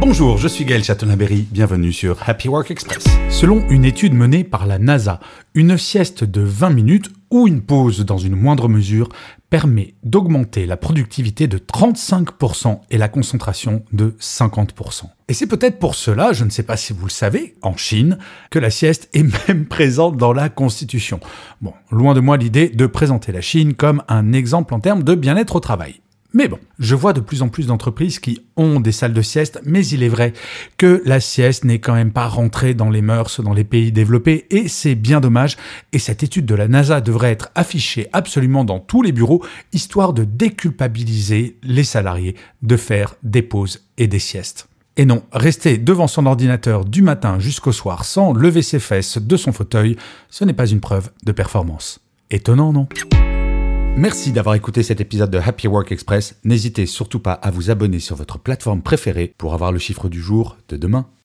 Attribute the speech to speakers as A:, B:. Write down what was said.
A: Bonjour, je suis Gaël Chatonaberry, bienvenue sur Happy Work Express. Selon une étude menée par la NASA, une sieste de 20 minutes ou une pause dans une moindre mesure permet d'augmenter la productivité de 35% et la concentration de 50%. Et c'est peut-être pour cela, je ne sais pas si vous le savez, en Chine, que la sieste est même présente dans la Constitution. Bon, loin de moi l'idée de présenter la Chine comme un exemple en termes de bien-être au travail. Mais bon, je vois de plus en plus d'entreprises qui ont des salles de sieste, mais il est vrai que la sieste n'est quand même pas rentrée dans les mœurs dans les pays développés, et c'est bien dommage, et cette étude de la NASA devrait être affichée absolument dans tous les bureaux, histoire de déculpabiliser les salariés de faire des pauses et des siestes. Et non, rester devant son ordinateur du matin jusqu'au soir sans lever ses fesses de son fauteuil, ce n'est pas une preuve de performance. Étonnant, non? Merci d'avoir écouté cet épisode de Happy Work Express. N'hésitez surtout pas à vous abonner sur votre plateforme préférée pour avoir le chiffre du jour de demain.